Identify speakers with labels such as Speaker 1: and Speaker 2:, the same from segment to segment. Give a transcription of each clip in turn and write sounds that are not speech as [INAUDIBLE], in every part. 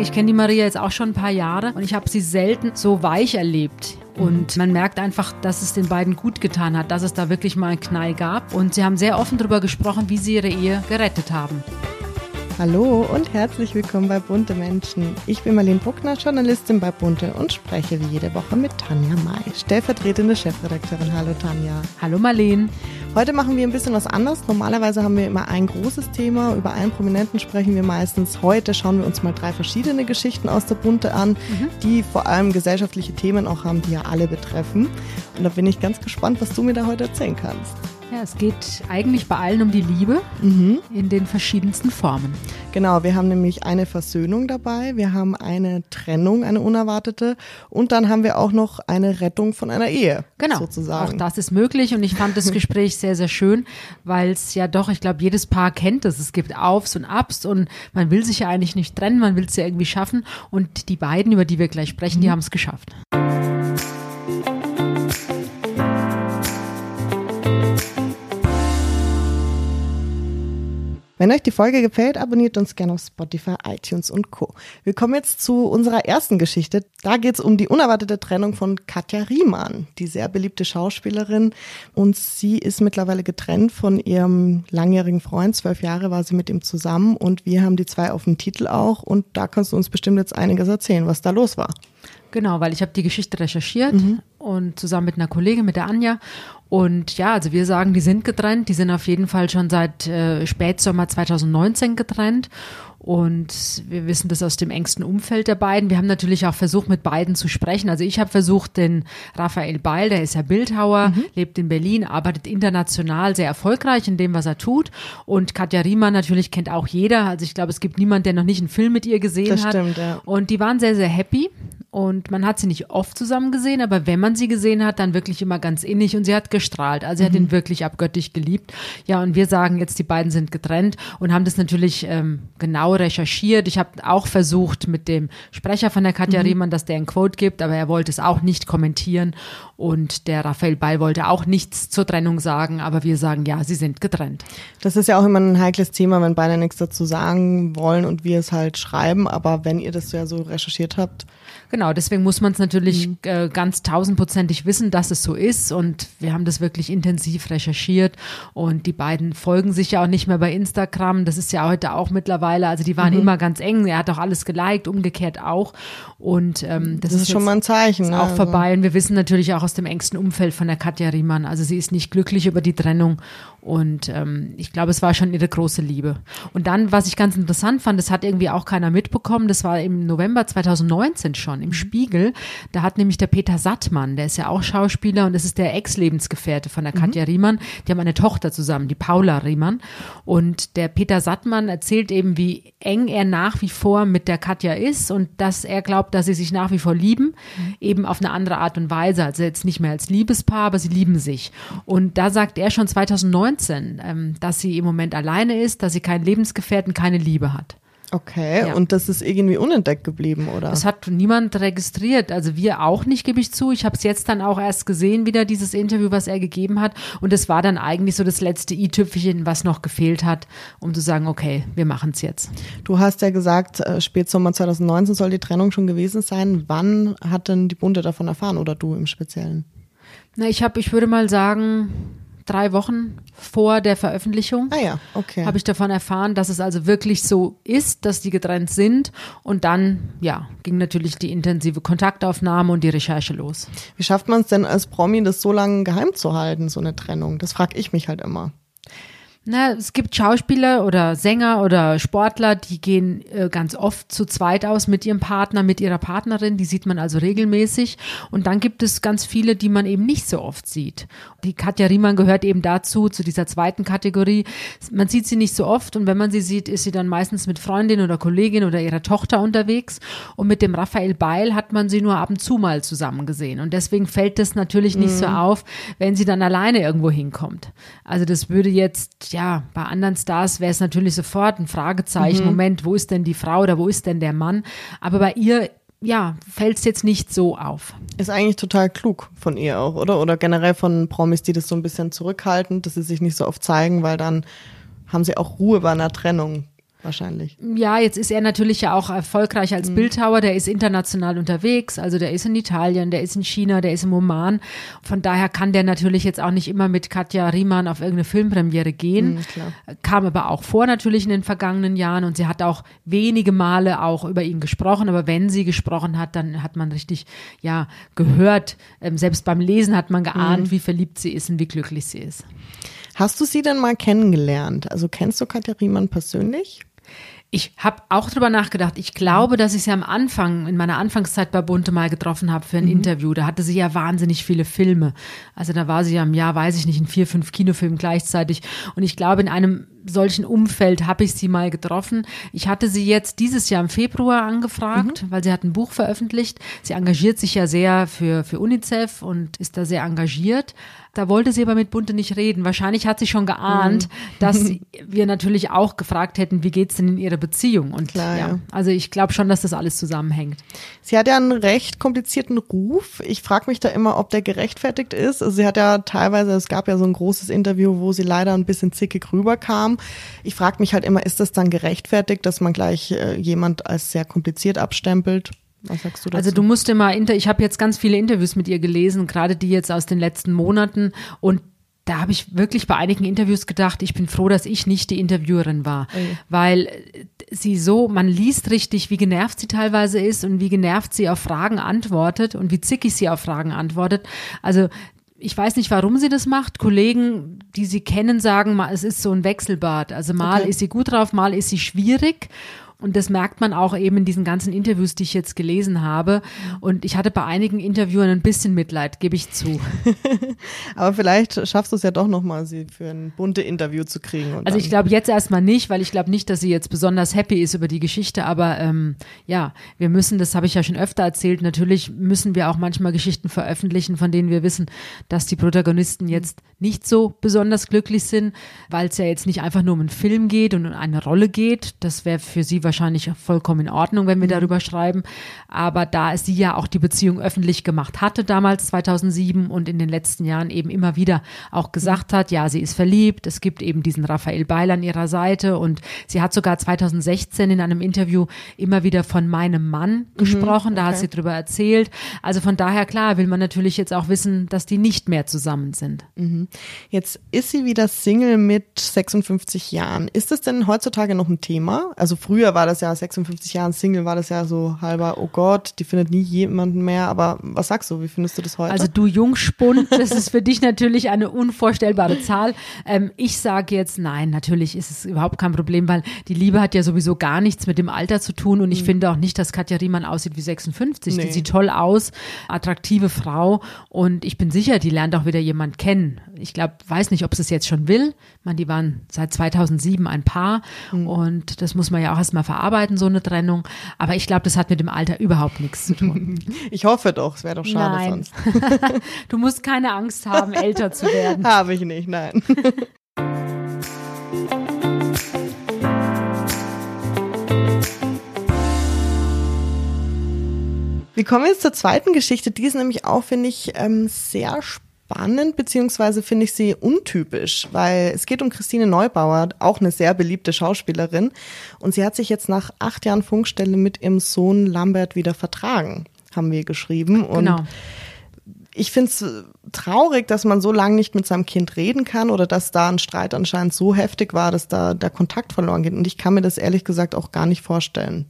Speaker 1: Ich kenne die Maria jetzt auch schon ein paar Jahre und ich habe sie selten so weich erlebt. Und man merkt einfach, dass es den beiden gut getan hat, dass es da wirklich mal einen Knall gab. Und sie haben sehr offen darüber gesprochen, wie sie ihre Ehe gerettet haben.
Speaker 2: Hallo und herzlich willkommen bei Bunte Menschen. Ich bin Marlene Bruckner, Journalistin bei Bunte und spreche wie jede Woche mit Tanja May, stellvertretende Chefredakteurin. Hallo Tanja.
Speaker 1: Hallo Marlene.
Speaker 2: Heute machen wir ein bisschen was anderes. Normalerweise haben wir immer ein großes Thema. Über einen Prominenten sprechen wir meistens. Heute schauen wir uns mal drei verschiedene Geschichten aus der Bunte an, mhm. die vor allem gesellschaftliche Themen auch haben, die ja alle betreffen. Und da bin ich ganz gespannt, was du mir da heute erzählen kannst.
Speaker 1: Ja, es geht eigentlich bei allen um die Liebe mhm. in den verschiedensten Formen.
Speaker 2: Genau, wir haben nämlich eine Versöhnung dabei, wir haben eine Trennung, eine unerwartete und dann haben wir auch noch eine Rettung von einer Ehe.
Speaker 1: Genau, sozusagen. auch das ist möglich und ich fand das [LAUGHS] Gespräch sehr, sehr schön, weil es ja doch, ich glaube, jedes Paar kennt es. Es gibt Aufs und Abs und man will sich ja eigentlich nicht trennen, man will es ja irgendwie schaffen und die beiden, über die wir gleich sprechen, mhm. die haben es geschafft.
Speaker 2: Wenn euch die Folge gefällt, abonniert uns gerne auf Spotify, iTunes und Co. Wir kommen jetzt zu unserer ersten Geschichte. Da geht es um die unerwartete Trennung von Katja Riemann, die sehr beliebte Schauspielerin. Und sie ist mittlerweile getrennt von ihrem langjährigen Freund. Zwölf Jahre war sie mit ihm zusammen und wir haben die zwei auf dem Titel auch. Und da kannst du uns bestimmt jetzt einiges erzählen, was da los war.
Speaker 1: Genau, weil ich habe die Geschichte recherchiert mhm. und zusammen mit einer Kollegin, mit der Anja. Und ja, also wir sagen, die sind getrennt. Die sind auf jeden Fall schon seit äh, Spätsommer 2019 getrennt. Und wir wissen das aus dem engsten Umfeld der beiden. Wir haben natürlich auch versucht, mit beiden zu sprechen. Also ich habe versucht, den Raphael Beil, der ist ja Bildhauer, mhm. lebt in Berlin, arbeitet international sehr erfolgreich in dem, was er tut. Und Katja Riemann natürlich kennt auch jeder. Also ich glaube, es gibt niemanden, der noch nicht einen Film mit ihr gesehen das hat. Stimmt, ja. Und die waren sehr, sehr happy. Und man hat sie nicht oft zusammen gesehen, aber wenn man sie gesehen hat, dann wirklich immer ganz innig und sie hat gestrahlt. Also sie mhm. hat ihn wirklich abgöttisch geliebt. Ja, und wir sagen jetzt, die beiden sind getrennt und haben das natürlich ähm, genau recherchiert. Ich habe auch versucht mit dem Sprecher von der Katja mhm. Riemann, dass der ein Quote gibt, aber er wollte es auch nicht kommentieren. Und der Raphael Ball wollte auch nichts zur Trennung sagen, aber wir sagen, ja, sie sind getrennt.
Speaker 2: Das ist ja auch immer ein heikles Thema, wenn beide nichts dazu sagen wollen und wir es halt schreiben. Aber wenn ihr das ja so recherchiert habt,
Speaker 1: Genau, deswegen muss man es natürlich mhm. äh, ganz tausendprozentig wissen, dass es so ist. Und wir haben das wirklich intensiv recherchiert. Und die beiden folgen sich ja auch nicht mehr bei Instagram. Das ist ja heute auch mittlerweile, also die waren mhm. immer ganz eng. Er hat auch alles geliked, umgekehrt auch. Und ähm, das, das ist, ist schon mal ein Zeichen. Ist ne? auch also. vorbei. Und wir wissen natürlich auch aus dem engsten Umfeld von der Katja Riemann. Also sie ist nicht glücklich über die Trennung. Und ähm, ich glaube, es war schon ihre große Liebe. Und dann, was ich ganz interessant fand, das hat irgendwie auch keiner mitbekommen, das war im November 2019 schon im mhm. Spiegel. Da hat nämlich der Peter Sattmann, der ist ja auch Schauspieler und das ist der Ex-Lebensgefährte von der Katja mhm. Riemann. Die haben eine Tochter zusammen, die Paula Riemann. Und der Peter Sattmann erzählt eben, wie eng er nach wie vor mit der Katja ist und dass er glaubt, dass sie sich nach wie vor lieben, mhm. eben auf eine andere Art und Weise. Also jetzt nicht mehr als Liebespaar, aber sie lieben sich. Und da sagt er schon 2019, 19, ähm, dass sie im Moment alleine ist, dass sie keinen Lebensgefährten, keine Liebe hat.
Speaker 2: Okay, ja. und das ist irgendwie unentdeckt geblieben, oder?
Speaker 1: Das hat niemand registriert, also wir auch nicht, gebe ich zu. Ich habe es jetzt dann auch erst gesehen, wieder dieses Interview, was er gegeben hat. Und es war dann eigentlich so das letzte i-Tüpfelchen, was noch gefehlt hat, um zu sagen, okay, wir machen es jetzt.
Speaker 2: Du hast ja gesagt, äh, Spätsommer 2019 soll die Trennung schon gewesen sein. Wann hat denn die Bunte davon erfahren oder du im Speziellen?
Speaker 1: Na, ich habe, ich würde mal sagen, drei Wochen vor der Veröffentlichung
Speaker 2: ah ja, okay.
Speaker 1: habe ich davon erfahren, dass es also wirklich so ist, dass die getrennt sind. Und dann, ja, ging natürlich die intensive Kontaktaufnahme und die Recherche los.
Speaker 2: Wie schafft man es denn als Promi, das so lange geheim zu halten, so eine Trennung? Das frage ich mich halt immer.
Speaker 1: Na, es gibt Schauspieler oder Sänger oder Sportler, die gehen äh, ganz oft zu zweit aus mit ihrem Partner, mit ihrer Partnerin. Die sieht man also regelmäßig. Und dann gibt es ganz viele, die man eben nicht so oft sieht. Die Katja Riemann gehört eben dazu, zu dieser zweiten Kategorie. Man sieht sie nicht so oft und wenn man sie sieht, ist sie dann meistens mit Freundin oder Kollegin oder ihrer Tochter unterwegs. Und mit dem Raphael Beil hat man sie nur ab und zu mal zusammen gesehen. Und deswegen fällt das natürlich nicht mhm. so auf, wenn sie dann alleine irgendwo hinkommt. Also das würde jetzt ja, bei anderen Stars wäre es natürlich sofort ein Fragezeichen. Mhm. Moment, wo ist denn die Frau oder wo ist denn der Mann? Aber bei ihr ja, fällt es jetzt nicht so auf.
Speaker 2: Ist eigentlich total klug von ihr auch, oder? Oder generell von Promis, die das so ein bisschen zurückhalten, dass sie sich nicht so oft zeigen, weil dann haben sie auch Ruhe bei einer Trennung. Wahrscheinlich.
Speaker 1: Ja, jetzt ist er natürlich ja auch erfolgreich als mhm. Bildhauer. Der ist international unterwegs. Also der ist in Italien, der ist in China, der ist im Oman. Von daher kann der natürlich jetzt auch nicht immer mit Katja Riemann auf irgendeine Filmpremiere gehen. Mhm, Kam aber auch vor natürlich in den vergangenen Jahren und sie hat auch wenige Male auch über ihn gesprochen. Aber wenn sie gesprochen hat, dann hat man richtig, ja, gehört. Ähm, selbst beim Lesen hat man geahnt, mhm. wie verliebt sie ist und wie glücklich sie ist.
Speaker 2: Hast du sie denn mal kennengelernt? Also kennst du Katja Riemann persönlich?
Speaker 1: Ich habe auch drüber nachgedacht. Ich glaube, dass ich sie am Anfang, in meiner Anfangszeit bei Bunte mal getroffen habe für ein mhm. Interview. Da hatte sie ja wahnsinnig viele Filme. Also da war sie ja im Jahr, weiß ich nicht, in vier, fünf Kinofilmen gleichzeitig. Und ich glaube, in einem solchen Umfeld habe ich sie mal getroffen. Ich hatte sie jetzt dieses Jahr im Februar angefragt, mhm. weil sie hat ein Buch veröffentlicht. Sie engagiert sich ja sehr für, für UNICEF und ist da sehr engagiert. Da wollte sie aber mit Bunte nicht reden. Wahrscheinlich hat sie schon geahnt, mhm. [LAUGHS] dass [LAUGHS] wir natürlich auch gefragt hätten, wie geht's denn in ihrer Beziehung? Und Klar, ja, also ich glaube schon, dass das alles zusammenhängt.
Speaker 2: Sie hat ja einen recht komplizierten Ruf. Ich frage mich da immer, ob der gerechtfertigt ist. Also sie hat ja teilweise, es gab ja so ein großes Interview, wo sie leider ein bisschen zickig rüberkam. Ich frage mich halt immer, ist das dann gerechtfertigt, dass man gleich äh, jemand als sehr kompliziert abstempelt?
Speaker 1: Was sagst du dazu? Also du musst immer, ich habe jetzt ganz viele Interviews mit ihr gelesen, gerade die jetzt aus den letzten Monaten und da habe ich wirklich bei einigen Interviews gedacht, ich bin froh, dass ich nicht die Interviewerin war, okay. weil sie so, man liest richtig, wie genervt sie teilweise ist und wie genervt sie auf Fragen antwortet und wie zickig sie auf Fragen antwortet. Also ich weiß nicht, warum sie das macht. Kollegen, die sie kennen, sagen mal, es ist so ein Wechselbad. Also mal okay. ist sie gut drauf, mal ist sie schwierig. Und das merkt man auch eben in diesen ganzen Interviews, die ich jetzt gelesen habe. Und ich hatte bei einigen Interviewern ein bisschen Mitleid, gebe ich zu. [LAUGHS]
Speaker 2: Aber vielleicht schaffst du es ja doch nochmal, sie für ein bunte Interview zu kriegen.
Speaker 1: also ich glaube jetzt erstmal nicht, weil ich glaube nicht, dass sie jetzt besonders happy ist über die Geschichte. Aber ähm, ja, wir müssen, das habe ich ja schon öfter erzählt, natürlich müssen wir auch manchmal Geschichten veröffentlichen, von denen wir wissen, dass die Protagonisten jetzt nicht so besonders glücklich sind, weil es ja jetzt nicht einfach nur um einen Film geht und um eine Rolle geht. Das wäre für sie wahrscheinlich wahrscheinlich vollkommen in Ordnung, wenn wir mhm. darüber schreiben. Aber da sie ja auch die Beziehung öffentlich gemacht hatte, damals 2007 und in den letzten Jahren eben immer wieder auch gesagt hat, ja, sie ist verliebt, es gibt eben diesen Raphael Beil an ihrer Seite und sie hat sogar 2016 in einem Interview immer wieder von meinem Mann mhm, gesprochen, mhm, okay. da hat sie drüber erzählt. Also von daher, klar, will man natürlich jetzt auch wissen, dass die nicht mehr zusammen sind.
Speaker 2: Mhm. Jetzt ist sie wieder Single mit 56 Jahren. Ist das denn heutzutage noch ein Thema? Also früher war war das ja, 56 Jahren Single, war das ja so halber, oh Gott, die findet nie jemanden mehr. Aber was sagst du, wie findest du das heute?
Speaker 1: Also du Jungspund, das ist für dich natürlich eine unvorstellbare Zahl. Ähm, ich sage jetzt, nein, natürlich ist es überhaupt kein Problem, weil die Liebe hat ja sowieso gar nichts mit dem Alter zu tun. Und ich mhm. finde auch nicht, dass Katja Riemann aussieht wie 56. Nee. Die sieht toll aus, attraktive Frau. Und ich bin sicher, die lernt auch wieder jemand kennen. Ich glaube, weiß nicht, ob sie es jetzt schon will. Ich meine, die waren seit 2007 ein Paar. Mhm. Und das muss man ja auch erstmal verarbeiten, so eine Trennung. Aber ich glaube, das hat mit dem Alter überhaupt nichts zu tun. [LAUGHS]
Speaker 2: Ich hoffe doch, es wäre doch schade
Speaker 1: nein.
Speaker 2: sonst. [LAUGHS]
Speaker 1: du musst keine Angst haben, älter zu werden. [LAUGHS]
Speaker 2: Habe ich nicht, nein. Wir kommen jetzt zur zweiten Geschichte. Die ist nämlich auch, finde ich, ähm, sehr spannend spannend, beziehungsweise finde ich sie untypisch, weil es geht um Christine Neubauer, auch eine sehr beliebte Schauspielerin. Und sie hat sich jetzt nach acht Jahren Funkstelle mit ihrem Sohn Lambert wieder vertragen, haben wir geschrieben. Und genau. Ich finde es traurig, dass man so lange nicht mit seinem Kind reden kann oder dass da ein Streit anscheinend so heftig war, dass da der Kontakt verloren geht. Und ich kann mir das ehrlich gesagt auch gar nicht vorstellen.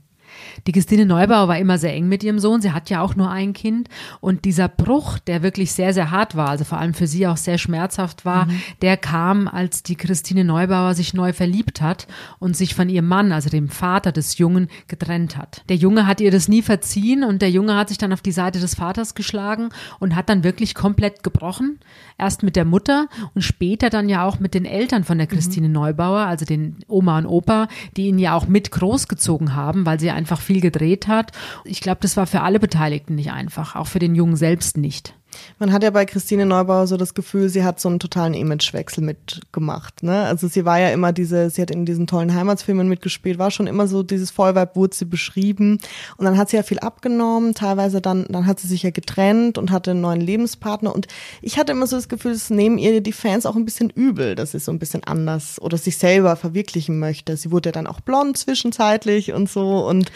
Speaker 1: Die Christine Neubauer war immer sehr eng mit ihrem Sohn. Sie hat ja auch nur ein Kind. Und dieser Bruch, der wirklich sehr, sehr hart war, also vor allem für sie auch sehr schmerzhaft war, mhm. der kam, als die Christine Neubauer sich neu verliebt hat und sich von ihrem Mann, also dem Vater des Jungen, getrennt hat. Der Junge hat ihr das nie verziehen und der Junge hat sich dann auf die Seite des Vaters geschlagen und hat dann wirklich komplett gebrochen. Erst mit der Mutter und später dann ja auch mit den Eltern von der mhm. Christine mhm. Neubauer, also den Oma und Opa, die ihn ja auch mit großgezogen haben, weil sie einfach viel gedreht hat. Ich glaube, das war für alle Beteiligten nicht einfach, auch für den Jungen selbst nicht.
Speaker 2: Man hat ja bei Christine Neubauer so das Gefühl, sie hat so einen totalen Imagewechsel mitgemacht. Ne? Also sie war ja immer diese, sie hat in diesen tollen Heimatsfilmen mitgespielt, war schon immer so dieses Vollweib wurde sie beschrieben. Und dann hat sie ja viel abgenommen, teilweise dann, dann hat sie sich ja getrennt und hatte einen neuen Lebenspartner. Und ich hatte immer so das Gefühl, es nehmen ihr die Fans auch ein bisschen übel, dass sie so ein bisschen anders oder sich selber verwirklichen möchte. Sie wurde ja dann auch blond zwischenzeitlich und so und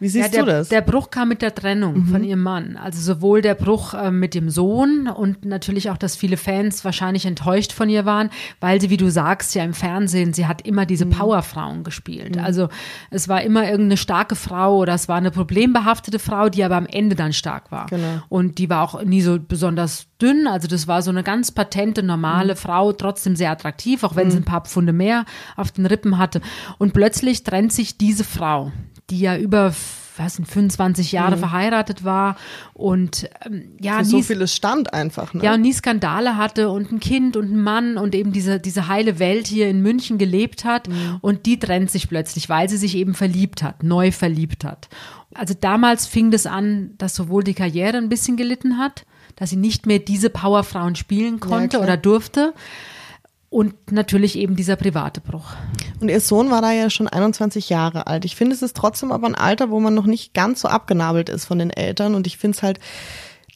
Speaker 2: wie siehst
Speaker 1: ja, der,
Speaker 2: du das?
Speaker 1: Der Bruch kam mit der Trennung mhm. von ihrem Mann. Also sowohl der Bruch äh, mit dem Sohn und natürlich auch, dass viele Fans wahrscheinlich enttäuscht von ihr waren, weil sie, wie du sagst, ja im Fernsehen, sie hat immer diese mhm. Powerfrauen gespielt. Mhm. Also es war immer irgendeine starke Frau oder es war eine problembehaftete Frau, die aber am Ende dann stark war. Genau. Und die war auch nie so besonders dünn. Also das war so eine ganz patente, normale mhm. Frau, trotzdem sehr attraktiv, auch wenn mhm. sie ein paar Pfunde mehr auf den Rippen hatte. Und plötzlich trennt sich diese Frau die ja über was sind 25 Jahre mhm. verheiratet war und ähm, ja
Speaker 2: Für so vieles stand einfach ne?
Speaker 1: ja und nie Skandale hatte und ein Kind und ein Mann und eben diese diese heile Welt hier in München gelebt hat mhm. und die trennt sich plötzlich weil sie sich eben verliebt hat neu verliebt hat also damals fing das an dass sowohl die Karriere ein bisschen gelitten hat dass sie nicht mehr diese Powerfrauen spielen konnte ja, oder durfte und natürlich eben dieser private Bruch.
Speaker 2: Und ihr Sohn war da ja schon 21 Jahre alt. Ich finde, es ist trotzdem aber ein Alter, wo man noch nicht ganz so abgenabelt ist von den Eltern. Und ich finde es halt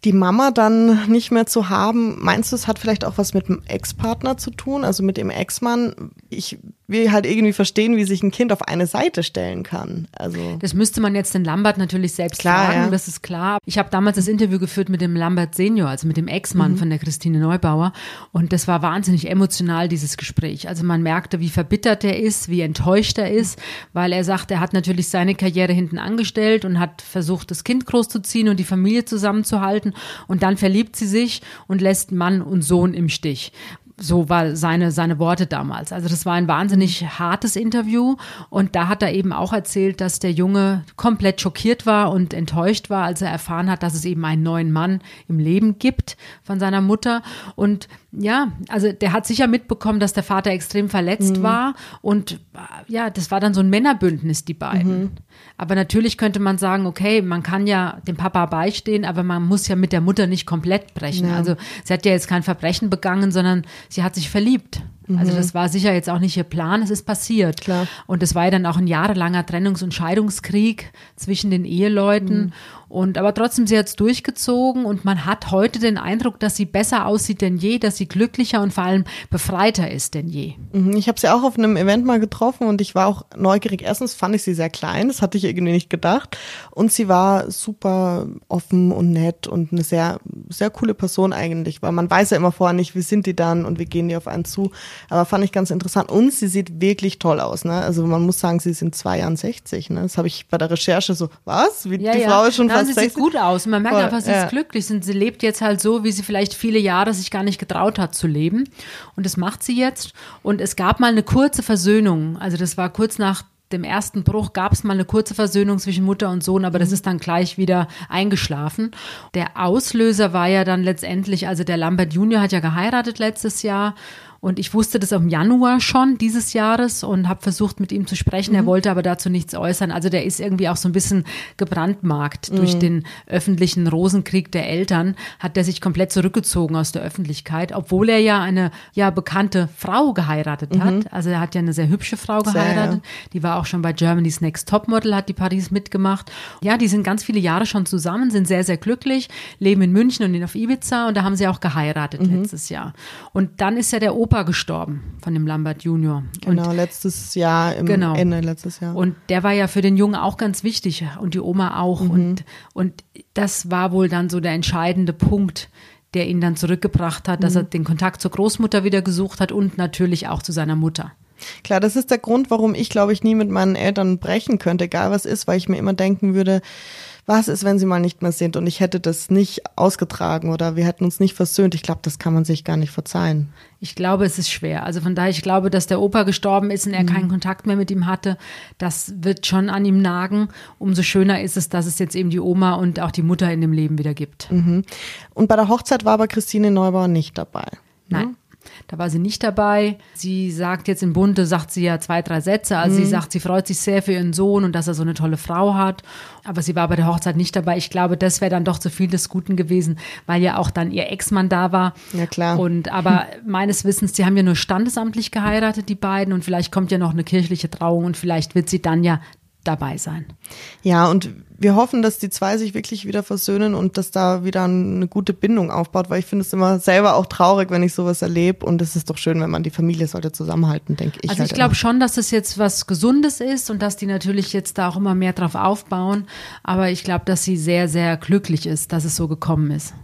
Speaker 2: die Mama dann nicht mehr zu haben, meinst du, es hat vielleicht auch was mit dem Ex-Partner zu tun, also mit dem Ex-Mann? Ich will halt irgendwie verstehen, wie sich ein Kind auf eine Seite stellen kann. Also
Speaker 1: das müsste man jetzt den Lambert natürlich selbst klar, fragen, ja. das ist klar. Ich habe damals das Interview geführt mit dem Lambert Senior, also mit dem Ex-Mann mhm. von der Christine Neubauer und das war wahnsinnig emotional dieses Gespräch. Also man merkte, wie verbittert er ist, wie enttäuscht er ist, weil er sagt, er hat natürlich seine Karriere hinten angestellt und hat versucht, das Kind großzuziehen und die Familie zusammenzuhalten und dann verliebt sie sich und lässt Mann und Sohn im Stich. So war seine, seine Worte damals. Also das war ein wahnsinnig hartes Interview und da hat er eben auch erzählt, dass der Junge komplett schockiert war und enttäuscht war, als er erfahren hat, dass es eben einen neuen Mann im Leben gibt von seiner Mutter und ja, also der hat sicher mitbekommen, dass der Vater extrem verletzt mhm. war und ja, das war dann so ein Männerbündnis, die beiden. Mhm. Aber natürlich könnte man sagen, okay, man kann ja dem Papa beistehen, aber man muss ja mit der Mutter nicht komplett brechen. Ja. Also sie hat ja jetzt kein Verbrechen begangen, sondern sie hat sich verliebt. Also mhm. das war sicher jetzt auch nicht ihr Plan, es ist passiert. Klar. Und es war ja dann auch ein jahrelanger Trennungs- und Scheidungskrieg zwischen den Eheleuten. Mhm. Und aber trotzdem, sie hat es durchgezogen und man hat heute den Eindruck, dass sie besser aussieht denn je, dass sie glücklicher und vor allem befreiter ist denn je.
Speaker 2: Mhm, ich habe sie auch auf einem Event mal getroffen und ich war auch neugierig. Erstens fand ich sie sehr klein, das hatte ich irgendwie nicht gedacht. Und sie war super offen und nett und eine sehr, sehr coole Person eigentlich, weil man weiß ja immer vorher nicht, wie sind die dann und wie gehen die auf einen zu. Aber fand ich ganz interessant. Und sie sieht wirklich toll aus. Ne? Also man muss sagen, sie ist in zwei Jahren 60. Ne? Das habe ich bei der Recherche so, was? Wie,
Speaker 1: ja,
Speaker 2: die
Speaker 1: ja.
Speaker 2: Frau ist schon
Speaker 1: fast
Speaker 2: sieht 60?
Speaker 1: sie gut aus. Man merkt Voll, einfach, sie ja. ist glücklich und sie lebt jetzt halt so, wie sie vielleicht viele Jahre sich gar nicht getraut hat zu leben. Und das macht sie jetzt. Und es gab mal eine kurze Versöhnung. Also das war kurz nach dem ersten Bruch gab es mal eine kurze Versöhnung zwischen Mutter und Sohn, aber das mhm. ist dann gleich wieder eingeschlafen. Der Auslöser war ja dann letztendlich, also der Lambert Junior hat ja geheiratet letztes Jahr und ich wusste das im Januar schon dieses Jahres und habe versucht, mit ihm zu sprechen. Mhm. Er wollte aber dazu nichts äußern. Also der ist irgendwie auch so ein bisschen gebrandmarkt. Mhm. Durch den öffentlichen Rosenkrieg der Eltern hat er sich komplett zurückgezogen aus der Öffentlichkeit, obwohl er ja eine ja bekannte Frau geheiratet mhm. hat. Also er hat ja eine sehr hübsche Frau geheiratet. Sehr, ja. Die war auch schon bei Germany's Next Topmodel, hat die Paris mitgemacht. Ja, die sind ganz viele Jahre schon zusammen, sind sehr, sehr glücklich, leben in München und in auf Ibiza und da haben sie auch geheiratet mhm. letztes Jahr. Und dann ist ja der Opa Opa gestorben von dem Lambert Junior.
Speaker 2: Genau, letztes Jahr, im genau. Ende letztes Jahr.
Speaker 1: Und der war ja für den Jungen auch ganz wichtig und die Oma auch. Mhm. Und, und das war wohl dann so der entscheidende Punkt, der ihn dann zurückgebracht hat, dass mhm. er den Kontakt zur Großmutter wieder gesucht hat und natürlich auch zu seiner Mutter.
Speaker 2: Klar, das ist der Grund, warum ich, glaube ich, nie mit meinen Eltern brechen könnte, egal was ist, weil ich mir immer denken würde, was ist, wenn sie mal nicht mehr sind und ich hätte das nicht ausgetragen oder wir hätten uns nicht versöhnt. Ich glaube, das kann man sich gar nicht verzeihen.
Speaker 1: Ich glaube, es ist schwer. Also von daher, ich glaube, dass der Opa gestorben ist und er mhm. keinen Kontakt mehr mit ihm hatte. Das wird schon an ihm nagen. Umso schöner ist es, dass es jetzt eben die Oma und auch die Mutter in dem Leben wieder gibt.
Speaker 2: Mhm. Und bei der Hochzeit war aber Christine Neubauer nicht dabei.
Speaker 1: Ne? Nein. Da war sie nicht dabei. Sie sagt jetzt in Bunte, sagt sie ja zwei, drei Sätze. Also mhm. sie sagt, sie freut sich sehr für ihren Sohn und dass er so eine tolle Frau hat. Aber sie war bei der Hochzeit nicht dabei. Ich glaube, das wäre dann doch zu viel des Guten gewesen, weil ja auch dann ihr Ex-Mann da war.
Speaker 2: Ja, klar.
Speaker 1: Und aber [LAUGHS] meines Wissens, sie haben ja nur standesamtlich geheiratet, die beiden. Und vielleicht kommt ja noch eine kirchliche Trauung und vielleicht wird sie dann ja dabei sein.
Speaker 2: Ja, und wir hoffen, dass die zwei sich wirklich wieder versöhnen und dass da wieder eine gute Bindung aufbaut, weil ich finde es immer selber auch traurig, wenn ich sowas erlebe und es ist doch schön, wenn man die Familie sollte zusammenhalten, denke ich.
Speaker 1: Also ich halt glaube schon, dass das jetzt was Gesundes ist und dass die natürlich jetzt da auch immer mehr drauf aufbauen, aber ich glaube, dass sie sehr, sehr glücklich ist, dass es so gekommen ist.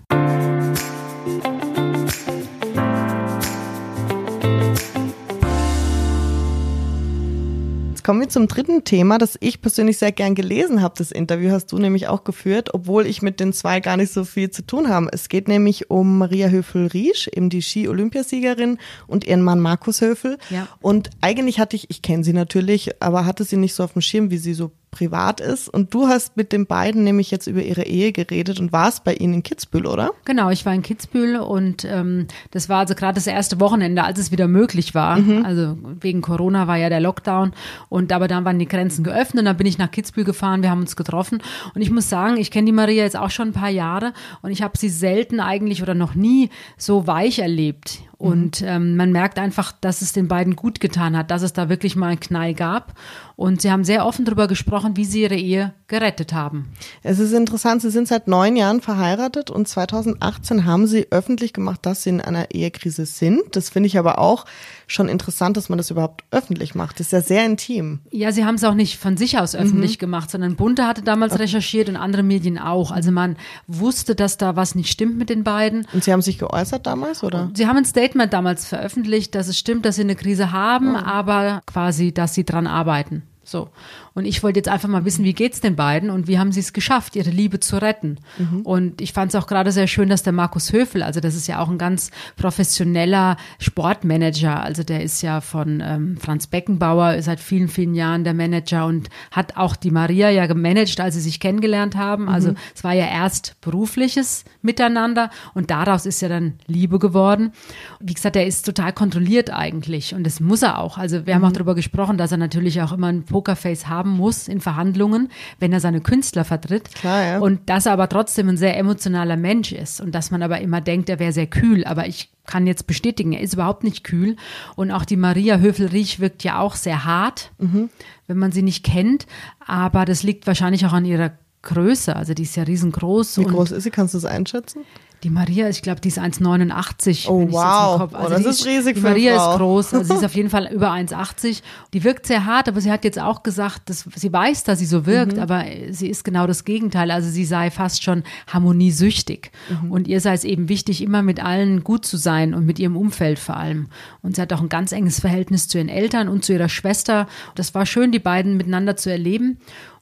Speaker 2: Kommen wir zum dritten Thema, das ich persönlich sehr gern gelesen habe. Das Interview hast du nämlich auch geführt, obwohl ich mit den zwei gar nicht so viel zu tun habe. Es geht nämlich um Maria Höfel-Riesch, eben die Ski-Olympiasiegerin und ihren Mann Markus Höfel. Ja. Und eigentlich hatte ich, ich kenne sie natürlich, aber hatte sie nicht so auf dem Schirm, wie sie so privat ist. Und du hast mit den beiden nämlich jetzt über ihre Ehe geredet und warst bei ihnen in Kitzbühel, oder?
Speaker 1: Genau, ich war in Kitzbühel und ähm, das war also gerade das erste Wochenende, als es wieder möglich war. Mhm. Also wegen Corona war ja der Lockdown und aber dann waren die Grenzen geöffnet. Und dann bin ich nach Kitzbühel gefahren, wir haben uns getroffen und ich muss sagen, ich kenne die Maria jetzt auch schon ein paar Jahre und ich habe sie selten eigentlich oder noch nie so weich erlebt. Und ähm, man merkt einfach, dass es den beiden gut getan hat, dass es da wirklich mal einen Knall gab. Und sie haben sehr offen darüber gesprochen, wie sie ihre Ehe gerettet haben.
Speaker 2: Es ist interessant, sie sind seit neun Jahren verheiratet und 2018 haben sie öffentlich gemacht, dass sie in einer Ehekrise sind. Das finde ich aber auch schon interessant, dass man das überhaupt öffentlich macht. Das ist ja sehr intim.
Speaker 1: Ja, sie haben es auch nicht von sich aus öffentlich mhm. gemacht, sondern Bunte hatte damals okay. recherchiert und andere Medien auch. Also man wusste, dass da was nicht stimmt mit den beiden.
Speaker 2: Und sie haben sich geäußert damals, oder?
Speaker 1: Sie haben ein Statement damals veröffentlicht, dass es stimmt, dass sie eine Krise haben, mhm. aber quasi, dass sie dran arbeiten. So. Und ich wollte jetzt einfach mal wissen, wie geht's den beiden und wie haben sie es geschafft, ihre Liebe zu retten? Mhm. Und ich fand es auch gerade sehr schön, dass der Markus Höfel, also das ist ja auch ein ganz professioneller Sportmanager, also der ist ja von ähm, Franz Beckenbauer seit vielen, vielen Jahren der Manager und hat auch die Maria ja gemanagt, als sie sich kennengelernt haben. Also mhm. es war ja erst berufliches Miteinander und daraus ist ja dann Liebe geworden. Wie gesagt, er ist total kontrolliert eigentlich und das muss er auch. Also wir haben auch mhm. darüber gesprochen, dass er natürlich auch immer ein Pokerface haben muss in Verhandlungen, wenn er seine Künstler vertritt. Klar, ja. Und dass er aber trotzdem ein sehr emotionaler Mensch ist und dass man aber immer denkt, er wäre sehr kühl. Aber ich kann jetzt bestätigen, er ist überhaupt nicht kühl. Und auch die Maria Höfel-Riech wirkt ja auch sehr hart, mhm. wenn man sie nicht kennt. Aber das liegt wahrscheinlich auch an ihrer Größe. Also die ist ja riesengroß.
Speaker 2: Wie groß ist sie? Kannst du das einschätzen?
Speaker 1: Die Maria, ich glaube, die ist 1,89.
Speaker 2: Oh wow, also
Speaker 1: oh, das ist,
Speaker 2: ist riesig
Speaker 1: Die Maria ist groß, also sie ist [LAUGHS] auf jeden Fall über 1,80. Die wirkt sehr hart, aber sie hat jetzt auch gesagt, dass sie weiß, dass sie so wirkt, mhm. aber sie ist genau das Gegenteil. Also sie sei fast schon harmoniesüchtig. Mhm. Und ihr sei es eben wichtig, immer mit allen gut zu sein und mit ihrem Umfeld vor allem. Und sie hat auch ein ganz enges Verhältnis zu ihren Eltern und zu ihrer Schwester. Das war schön, die beiden miteinander zu erleben.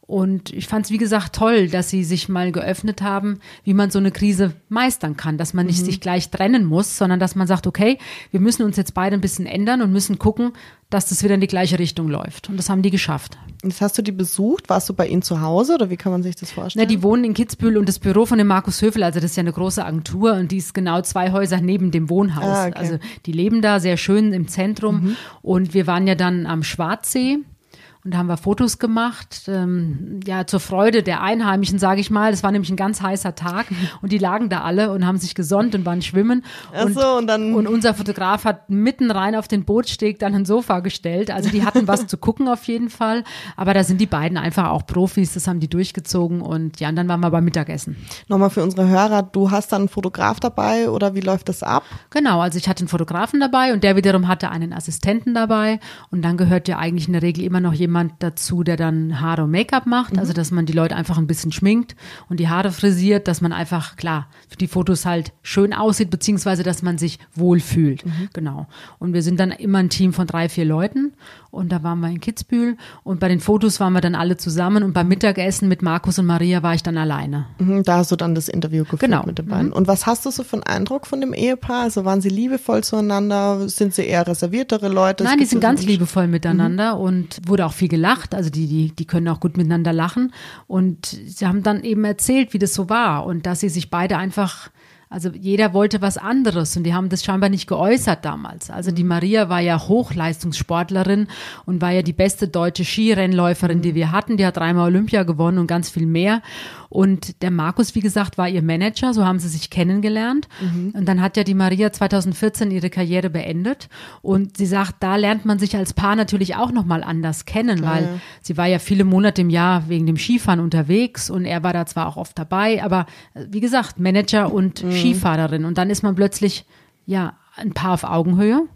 Speaker 1: Und ich fand es, wie gesagt, toll, dass sie sich mal geöffnet haben, wie man so eine Krise meistern kann, dass man nicht mhm. sich gleich trennen muss, sondern dass man sagt, okay, wir müssen uns jetzt beide ein bisschen ändern und müssen gucken, dass das wieder in die gleiche Richtung läuft. Und das haben die geschafft.
Speaker 2: Jetzt hast du die besucht? Warst du bei ihnen zu Hause oder wie kann man sich das vorstellen?
Speaker 1: Na, die wohnen in Kitzbühel und das Büro von dem Markus Höfel, also das ist ja eine große Agentur und die ist genau zwei Häuser neben dem Wohnhaus. Ah, okay. Also die leben da sehr schön im Zentrum mhm. und wir waren ja dann am Schwarzsee und da haben wir Fotos gemacht, ähm, ja, zur Freude der Einheimischen, sage ich mal. Das war nämlich ein ganz heißer Tag und die lagen da alle und haben sich gesonnt und waren schwimmen.
Speaker 2: Und, so, und dann.
Speaker 1: Und unser Fotograf hat mitten rein auf den Bootsteg dann ein Sofa gestellt. Also die hatten was [LAUGHS] zu gucken auf jeden Fall. Aber da sind die beiden einfach auch Profis, das haben die durchgezogen und ja, und dann waren wir beim Mittagessen.
Speaker 2: Nochmal für unsere Hörer, du hast dann einen Fotograf dabei oder wie läuft das ab?
Speaker 1: Genau, also ich hatte einen Fotografen dabei und der wiederum hatte einen Assistenten dabei und dann gehört ja eigentlich in der Regel immer noch jemand jemand dazu, der dann Haare und Make-up macht, mhm. also dass man die Leute einfach ein bisschen schminkt und die Haare frisiert, dass man einfach, klar, für die Fotos halt schön aussieht, beziehungsweise dass man sich wohlfühlt. Mhm. Genau. Und wir sind dann immer ein Team von drei, vier Leuten und da waren wir in Kitzbühel und bei den Fotos waren wir dann alle zusammen und beim Mittagessen mit Markus und Maria war ich dann alleine.
Speaker 2: Mhm, da hast du dann das Interview geführt genau. mit den beiden. Mhm. Und was hast du so für einen Eindruck von dem Ehepaar? Also waren sie liebevoll zueinander? Sind sie eher reserviertere Leute?
Speaker 1: Nein, die sind ganz liebevoll miteinander mhm. und wurde auch viel gelacht. Also die, die, die können auch gut miteinander lachen. Und sie haben dann eben erzählt, wie das so war und dass sie sich beide einfach Also jeder wollte was anderes und die haben das scheinbar nicht geäußert damals. Also die Maria war ja Hochleistungssportlerin und war ja die beste deutsche Skirennläuferin, die wir hatten. Die hat dreimal Olympia gewonnen und ganz viel mehr. Und der Markus, wie gesagt, war ihr Manager, so haben sie sich kennengelernt. Mhm. Und dann hat ja die Maria 2014 ihre Karriere beendet. Und sie sagt, da lernt man sich als Paar natürlich auch nochmal anders kennen, Klar, weil sie war ja viele Monate im Jahr wegen dem Skifahren unterwegs und er war da zwar auch oft dabei, aber wie gesagt, Manager und mhm. Skifahrerin. Und dann ist man plötzlich, ja, ein Paar auf Augenhöhe,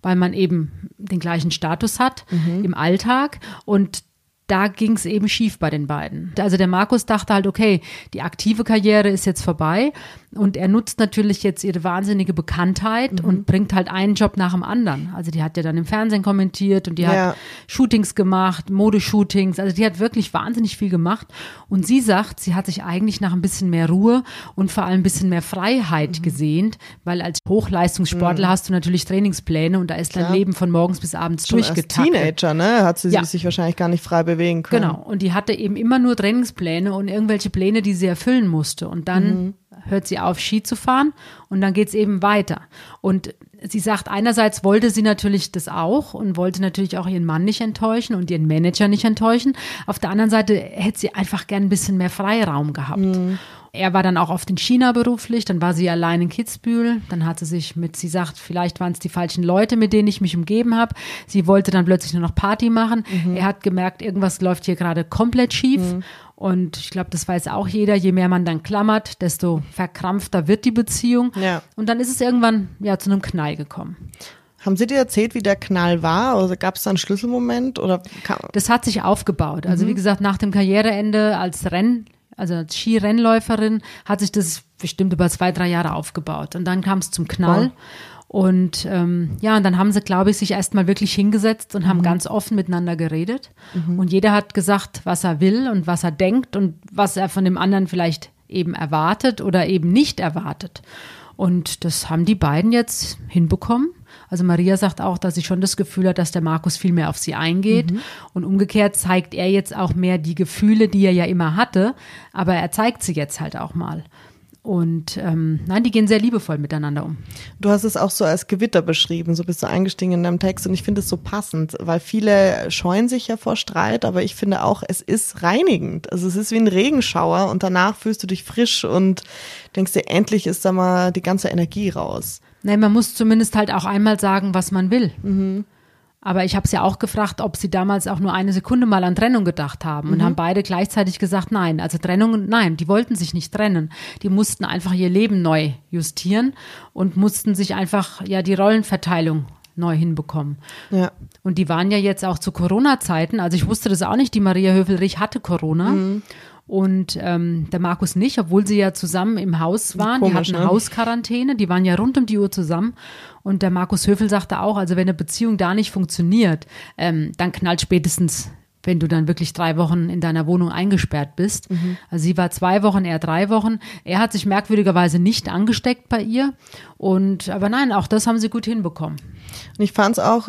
Speaker 1: weil man eben den gleichen Status hat mhm. im Alltag. Und da ging es eben schief bei den beiden. Also der Markus dachte halt, okay, die aktive Karriere ist jetzt vorbei und er nutzt natürlich jetzt ihre wahnsinnige Bekanntheit mhm. und bringt halt einen Job nach dem anderen. Also die hat ja dann im Fernsehen kommentiert und die ja. hat Shootings gemacht, Modeshootings. Also die hat wirklich wahnsinnig viel gemacht. Und sie sagt, sie hat sich eigentlich nach ein bisschen mehr Ruhe und vor allem ein bisschen mehr Freiheit mhm. gesehnt, weil als Hochleistungssportler mhm. hast du natürlich Trainingspläne und da ist dein Leben von morgens bis abends Schon durchgetaktet.
Speaker 2: Als Teenager, ne? Hat sie ja. sich wahrscheinlich gar nicht frei bewegen können.
Speaker 1: Genau. Und die hatte eben immer nur Trainingspläne und irgendwelche Pläne, die sie erfüllen musste. Und dann mhm hört sie auf, Ski zu fahren und dann geht es eben weiter. Und sie sagt, einerseits wollte sie natürlich das auch und wollte natürlich auch ihren Mann nicht enttäuschen und ihren Manager nicht enttäuschen. Auf der anderen Seite hätte sie einfach gern ein bisschen mehr Freiraum gehabt. Mhm. Er war dann auch oft in China beruflich, dann war sie allein in Kitzbühel, dann hat sie sich mit, sie sagt, vielleicht waren es die falschen Leute, mit denen ich mich umgeben habe. Sie wollte dann plötzlich nur noch Party machen. Mhm. Er hat gemerkt, irgendwas läuft hier gerade komplett schief. Mhm. Und ich glaube, das weiß auch jeder, je mehr man dann klammert, desto verkrampfter wird die Beziehung. Ja. Und dann ist es irgendwann ja zu einem Knall gekommen.
Speaker 2: Haben Sie dir erzählt, wie der Knall war? Oder gab es da einen Schlüsselmoment? Oder
Speaker 1: das hat sich aufgebaut. Also mhm. wie gesagt, nach dem Karriereende als Renn, also als Skirennläuferin, hat sich das bestimmt über zwei, drei Jahre aufgebaut. Und dann kam es zum Knall. Wow. Und ähm, ja, und dann haben sie, glaube ich, sich erstmal wirklich hingesetzt und haben mhm. ganz offen miteinander geredet. Mhm. Und jeder hat gesagt, was er will und was er denkt und was er von dem anderen vielleicht eben erwartet oder eben nicht erwartet. Und das haben die beiden jetzt hinbekommen. Also Maria sagt auch, dass sie schon das Gefühl hat, dass der Markus viel mehr auf sie eingeht. Mhm. Und umgekehrt zeigt er jetzt auch mehr die Gefühle, die er ja immer hatte, aber er zeigt sie jetzt halt auch mal. Und ähm, nein, die gehen sehr liebevoll miteinander um.
Speaker 2: Du hast es auch so als Gewitter beschrieben, so bist du eingestiegen in deinem Text und ich finde es so passend, weil viele scheuen sich ja vor Streit, aber ich finde auch, es ist reinigend. Also es ist wie ein Regenschauer und danach fühlst du dich frisch und denkst dir, endlich ist da mal die ganze Energie raus.
Speaker 1: Nein, man muss zumindest halt auch einmal sagen, was man will. Mhm. Aber ich habe sie auch gefragt, ob sie damals auch nur eine Sekunde mal an Trennung gedacht haben mhm. und haben beide gleichzeitig gesagt, nein. Also Trennung, nein, die wollten sich nicht trennen. Die mussten einfach ihr Leben neu justieren und mussten sich einfach ja die Rollenverteilung neu hinbekommen. Ja. Und die waren ja jetzt auch zu Corona-Zeiten, also ich wusste das auch nicht, die Maria Hövelrich hatte Corona. Mhm und ähm, der Markus nicht, obwohl sie ja zusammen im Haus waren. Komisch, die hatten ne? Hausquarantäne, die waren ja rund um die Uhr zusammen. Und der Markus Höfel sagte auch, also wenn eine Beziehung da nicht funktioniert, ähm, dann knallt spätestens wenn du dann wirklich drei Wochen in deiner Wohnung eingesperrt bist. Mhm. Also sie war zwei Wochen, er drei Wochen. Er hat sich merkwürdigerweise nicht angesteckt bei ihr. Und aber nein, auch das haben sie gut hinbekommen.
Speaker 2: Und ich fand es auch,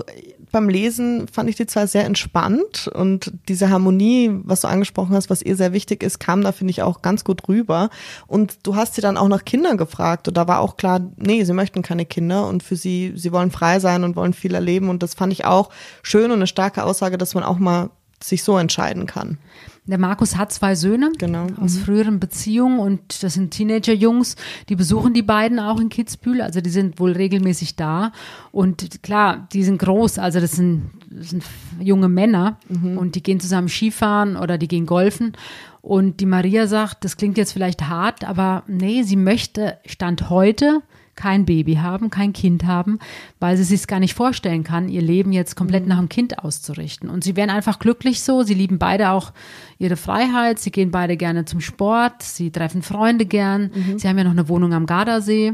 Speaker 2: beim Lesen fand ich die zwar sehr entspannt und diese Harmonie, was du angesprochen hast, was ihr sehr wichtig ist, kam da, finde ich, auch ganz gut rüber. Und du hast sie dann auch nach Kindern gefragt und da war auch klar, nee, sie möchten keine Kinder und für sie, sie wollen frei sein und wollen viel erleben und das fand ich auch schön und eine starke Aussage, dass man auch mal sich so entscheiden kann.
Speaker 1: Der Markus hat zwei Söhne genau. aus mhm. früheren Beziehungen und das sind Teenager-Jungs, die besuchen die beiden auch in Kitzbühel, also die sind wohl regelmäßig da und klar, die sind groß, also das sind, das sind junge Männer mhm. und die gehen zusammen Skifahren oder die gehen golfen und die Maria sagt, das klingt jetzt vielleicht hart, aber nee, sie möchte Stand heute kein Baby haben, kein Kind haben, weil sie sich es gar nicht vorstellen kann, ihr Leben jetzt komplett mhm. nach dem Kind auszurichten. Und sie wären einfach glücklich so. Sie lieben beide auch ihre Freiheit. Sie gehen beide gerne zum Sport. Sie treffen Freunde gern. Mhm. Sie haben ja noch eine Wohnung am Gardasee.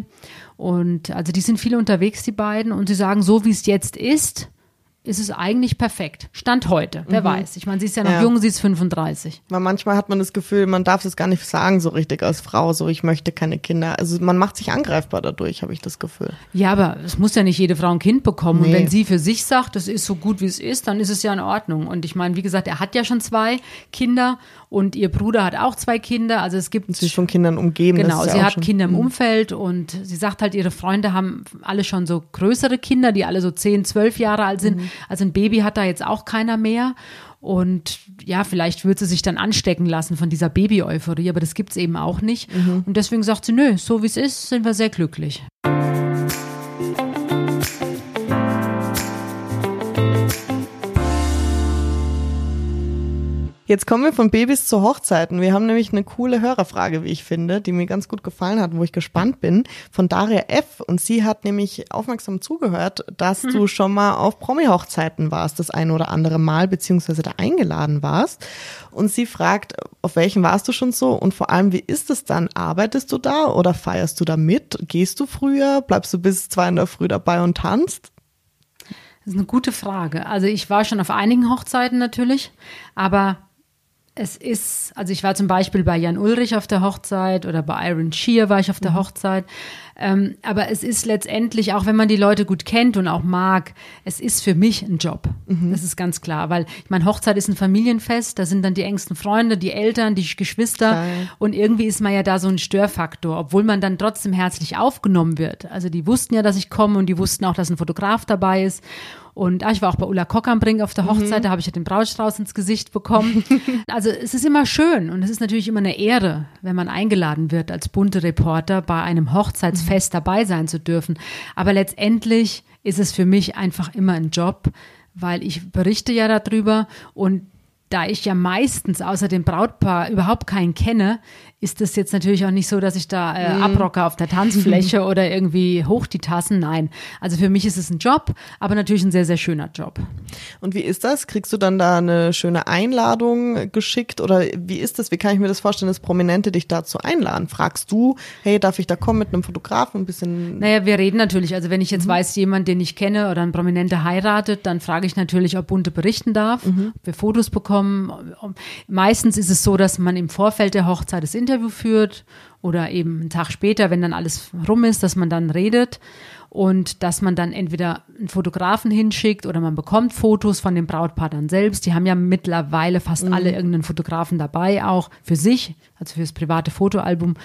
Speaker 1: Und also die sind viele unterwegs, die beiden. Und sie sagen, so wie es jetzt ist, ist es eigentlich perfekt. Stand heute. Wer mhm. weiß. Ich meine, sie ist ja noch ja. jung, sie ist 35.
Speaker 2: Weil manchmal hat man das Gefühl, man darf es gar nicht sagen so richtig als Frau, so ich möchte keine Kinder. Also man macht sich angreifbar dadurch, habe ich das Gefühl.
Speaker 1: Ja, aber es muss ja nicht jede Frau ein Kind bekommen. Nee. Und wenn sie für sich sagt, das ist so gut, wie es ist, dann ist es ja in Ordnung. Und ich meine, wie gesagt, er hat ja schon zwei Kinder Und ihr Bruder hat auch zwei Kinder. Also es gibt.
Speaker 2: Sie ist von Kindern umgeben.
Speaker 1: Genau, sie hat
Speaker 2: schon,
Speaker 1: Kinder im Umfeld und sie sagt halt, ihre Freunde haben alle schon so größere Kinder, die alle so zehn, zwölf Jahre alt sind. Mhm. Also ein Baby hat da jetzt auch keiner mehr. Und ja, vielleicht wird sie sich dann anstecken lassen von dieser Baby-Euphorie, aber das gibt es eben auch nicht. Mhm. Und deswegen sagt sie, nö, so wie es ist, sind wir sehr glücklich.
Speaker 2: Jetzt kommen wir von Babys zu Hochzeiten. Wir haben nämlich eine coole Hörerfrage, wie ich finde, die mir ganz gut gefallen hat, wo ich gespannt bin, von Daria F. Und sie hat nämlich aufmerksam zugehört, dass hm. du schon mal auf Promi-Hochzeiten warst, das eine oder andere Mal, beziehungsweise da eingeladen warst. Und sie fragt, auf welchen warst du schon so? Und vor allem, wie ist es dann? Arbeitest du da oder feierst du da mit? Gehst du früher? Bleibst du bis zwei in der Früh dabei und tanzt?
Speaker 1: Das ist eine gute Frage. Also ich war schon auf einigen Hochzeiten natürlich, aber es ist, also ich war zum Beispiel bei Jan Ulrich auf der Hochzeit oder bei Iron Shear war ich auf der mhm. Hochzeit. Ähm, aber es ist letztendlich, auch wenn man die Leute gut kennt und auch mag, es ist für mich ein Job. Mhm. Das ist ganz klar, weil ich meine, Hochzeit ist ein Familienfest, da sind dann die engsten Freunde, die Eltern, die Geschwister Geil. und irgendwie ist man ja da so ein Störfaktor, obwohl man dann trotzdem herzlich aufgenommen wird. Also die wussten ja, dass ich komme und die wussten auch, dass ein Fotograf dabei ist. Und ah, ich war auch bei Ulla Kockernbrink auf der mhm. Hochzeit, mhm. da habe ich ja den Brautstrauß ins Gesicht bekommen. [LAUGHS] also es ist immer schön und es ist natürlich immer eine Ehre, wenn man eingeladen wird als bunte Reporter bei einem Hochzeitsfest mhm. dabei sein zu dürfen. Aber letztendlich ist es für mich einfach immer ein Job, weil ich berichte ja darüber und da ich ja meistens außer dem Brautpaar überhaupt keinen kenne, ist es jetzt natürlich auch nicht so, dass ich da äh, mhm. abrocke auf der Tanzfläche [LAUGHS] oder irgendwie hoch die Tassen. Nein. Also für mich ist es ein Job, aber natürlich ein sehr, sehr schöner Job.
Speaker 2: Und wie ist das? Kriegst du dann da eine schöne Einladung geschickt oder wie ist das? Wie kann ich mir das vorstellen, dass Prominente dich dazu einladen? Fragst du, hey, darf ich da kommen mit einem Fotografen ein bisschen?
Speaker 1: Naja, wir reden natürlich. Also wenn ich jetzt mhm. weiß, jemand, den ich kenne oder ein Prominente heiratet, dann frage ich natürlich, ob Bunte berichten darf, mhm. ob wir Fotos bekommen. Meistens ist es so, dass man im Vorfeld der Hochzeit das Interview führt oder eben einen Tag später, wenn dann alles rum ist, dass man dann redet und dass man dann entweder einen Fotografen hinschickt oder man bekommt Fotos von den Brautpaaren selbst. Die haben ja mittlerweile fast mhm. alle irgendeinen Fotografen dabei, auch für sich, also fürs private Fotoalbum.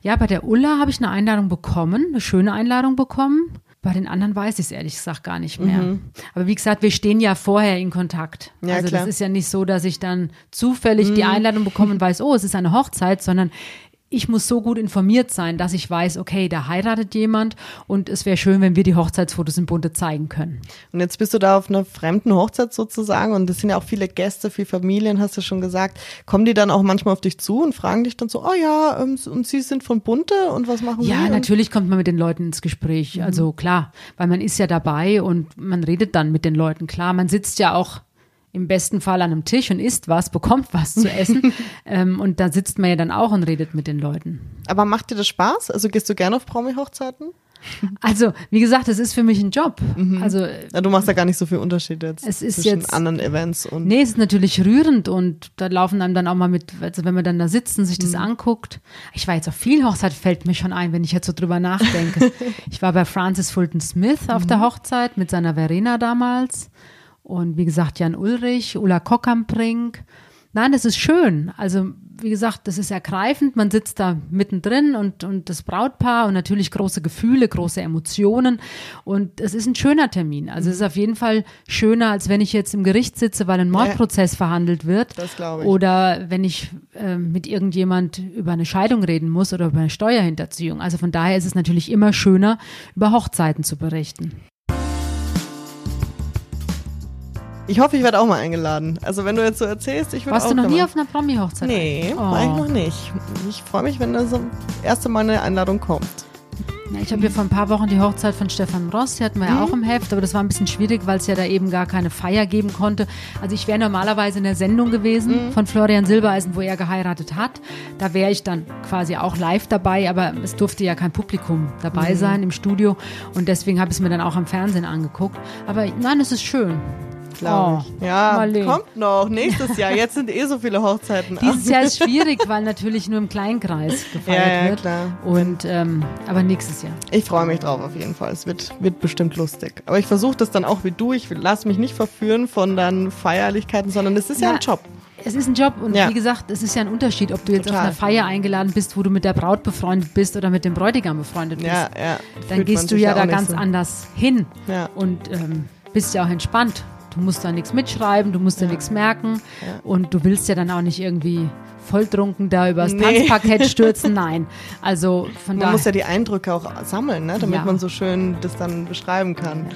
Speaker 1: Ja, bei der Ulla habe ich eine Einladung bekommen, eine schöne Einladung bekommen. Bei den anderen weiß ich es ehrlich gesagt gar nicht mehr. Mhm. Aber wie gesagt, wir stehen ja vorher in Kontakt. Ja, also klar. das ist ja nicht so, dass ich dann zufällig mhm. die Einladung bekomme und weiß, oh, es ist eine Hochzeit, sondern ich muss so gut informiert sein, dass ich weiß, okay, da heiratet jemand und es wäre schön, wenn wir die Hochzeitsfotos im Bunde zeigen können.
Speaker 2: Und jetzt bist du da auf einer fremden Hochzeit sozusagen und es sind ja auch viele Gäste, viele Familien, hast du schon gesagt. Kommen die dann auch manchmal auf dich zu und fragen dich dann so, oh ja, ähm, und sie sind von Bunte und was machen
Speaker 1: ja,
Speaker 2: sie?
Speaker 1: Ja, natürlich kommt man mit den Leuten ins Gespräch. Mhm. Also klar, weil man ist ja dabei und man redet dann mit den Leuten. Klar, man sitzt ja auch im besten Fall an einem Tisch und isst was, bekommt was zu essen. [LAUGHS] ähm, und da sitzt man ja dann auch und redet mit den Leuten.
Speaker 2: Aber macht dir das Spaß? Also gehst du gerne auf Promi-Hochzeiten?
Speaker 1: Also, wie gesagt, es ist für mich ein Job. Mhm. Also,
Speaker 2: ja, du machst da gar nicht so viel Unterschied jetzt
Speaker 1: es ist zwischen jetzt,
Speaker 2: anderen Events und.
Speaker 1: Nee, es ist natürlich rührend und da laufen einem dann auch mal mit, also wenn man dann da sitzt und sich das mhm. anguckt. Ich war jetzt auf vielen Hochzeiten, fällt mir schon ein, wenn ich jetzt so drüber nachdenke. [LAUGHS] ich war bei Francis Fulton Smith auf mhm. der Hochzeit mit seiner Verena damals. Und wie gesagt, Jan Ulrich, Ulla Kockamprink. Nein, das ist schön. Also, wie gesagt, das ist ergreifend. Man sitzt da mittendrin und, und das Brautpaar und natürlich große Gefühle, große Emotionen. Und es ist ein schöner Termin. Also, es ist auf jeden Fall schöner, als wenn ich jetzt im Gericht sitze, weil ein Mordprozess ja, verhandelt wird.
Speaker 2: Das glaube
Speaker 1: ich. Oder wenn ich äh, mit irgendjemand über eine Scheidung reden muss oder über eine Steuerhinterziehung. Also, von daher ist es natürlich immer schöner, über Hochzeiten zu berichten.
Speaker 2: Ich hoffe, ich werde auch mal eingeladen. Also wenn du jetzt so erzählst, ich würde
Speaker 1: auch. Warst du noch nie auf einer Promi-Hochzeit?
Speaker 2: Nee, oh. war ich noch nicht. Ich freue mich, wenn da so erste Mal eine Einladung kommt.
Speaker 1: Ja, ich habe ja vor ein paar Wochen die Hochzeit von Stefan Ross, die hatten wir mhm. ja auch im Heft, aber das war ein bisschen schwierig, weil es ja da eben gar keine Feier geben konnte. Also ich wäre normalerweise in der Sendung gewesen mhm. von Florian Silbereisen, wo er geheiratet hat. Da wäre ich dann quasi auch live dabei, aber es durfte ja kein Publikum dabei mhm. sein im Studio und deswegen habe ich es mir dann auch am Fernsehen angeguckt. Aber nein, es ist schön
Speaker 2: glaube oh, ich. Ja, Marlene. kommt noch. Nächstes Jahr. Jetzt sind eh so viele Hochzeiten.
Speaker 1: Dieses Jahr ist schwierig, weil natürlich nur im Kleinkreis gefeiert ja, ja, wird. Klar. Und, ähm, aber nächstes Jahr.
Speaker 2: Ich freue mich drauf auf jeden Fall. Es wird, wird bestimmt lustig. Aber ich versuche das dann auch wie du. Ich lasse mich nicht verführen von dann Feierlichkeiten, sondern es ist ja, ja ein Job
Speaker 1: es ist ein Job und
Speaker 2: Ja.
Speaker 1: wie gesagt, es ist ja ein Unterschied, ob du jetzt
Speaker 2: Total.
Speaker 1: auf einer Feier eingeladen bist, wo du mit der Braut befreundet bist oder mit dem Bräutigam befreundet bist.
Speaker 2: Ja, ja.
Speaker 1: Dann
Speaker 2: Fühlt
Speaker 1: gehst du ja da ganz
Speaker 2: so.
Speaker 1: anders hin
Speaker 2: Ja.
Speaker 1: und ähm, bist ja auch entspannt. Du musst da nichts mitschreiben, du musst dir nichts merken und du willst ja dann auch nicht irgendwie volltrunken da übers
Speaker 2: Nee.
Speaker 1: Tanzparkett stürzen. [LAUGHS] Nein, also von
Speaker 2: Man
Speaker 1: daher.
Speaker 2: muss ja die Eindrücke auch sammeln, ne? damit
Speaker 1: Ja.
Speaker 2: man so schön das dann beschreiben kann.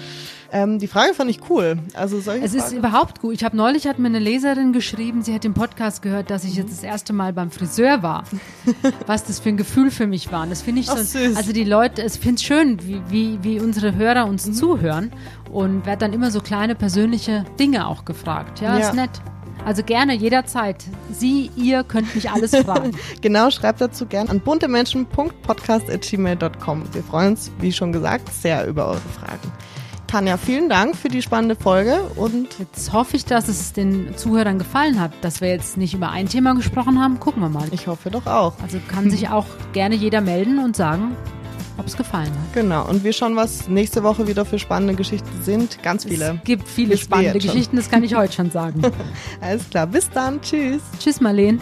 Speaker 2: Ähm, die Frage fand ich cool. Also solche
Speaker 1: Es ist
Speaker 2: Fragen.
Speaker 1: überhaupt gut. Ich habe neulich hat mir eine Leserin geschrieben, sie hat den Podcast gehört, dass ich jetzt das erste Mal beim Friseur war. [LAUGHS] Was das für ein Gefühl für mich war. Und das finde ich
Speaker 2: Ach,
Speaker 1: so.
Speaker 2: süß.
Speaker 1: Also die Leute, es finde ich schön, wie, wie, wie unsere Hörer uns zuhören und werde dann immer so kleine persönliche Dinge auch gefragt. Ja,
Speaker 2: Ja.
Speaker 1: ist nett. Also gerne jederzeit. Sie, ihr könnt mich alles [LAUGHS] fragen.
Speaker 2: Genau, schreibt dazu gern an buntemenschen.podcast.gmail.com. Wir freuen uns, wie schon gesagt, sehr über eure Fragen. Tanja, vielen Dank für die spannende Folge und
Speaker 1: Jetzt hoffe ich, dass es den Zuhörern gefallen hat, dass wir jetzt nicht über ein Thema gesprochen haben. Gucken wir mal.
Speaker 2: ich hoffe doch auch.
Speaker 1: Also kann sich [LAUGHS] auch gerne jeder melden und sagen, ob es gefallen hat.
Speaker 2: Genau, und wir schauen, was nächste Woche wieder für spannende Geschichten sind. Ganz viele.
Speaker 1: Es gibt viele spannende. Geschichten, das kann ich [LAUGHS] heute schon sagen.
Speaker 2: Alles klar, bis dann, tschüss.
Speaker 1: Tschüss, Marleen.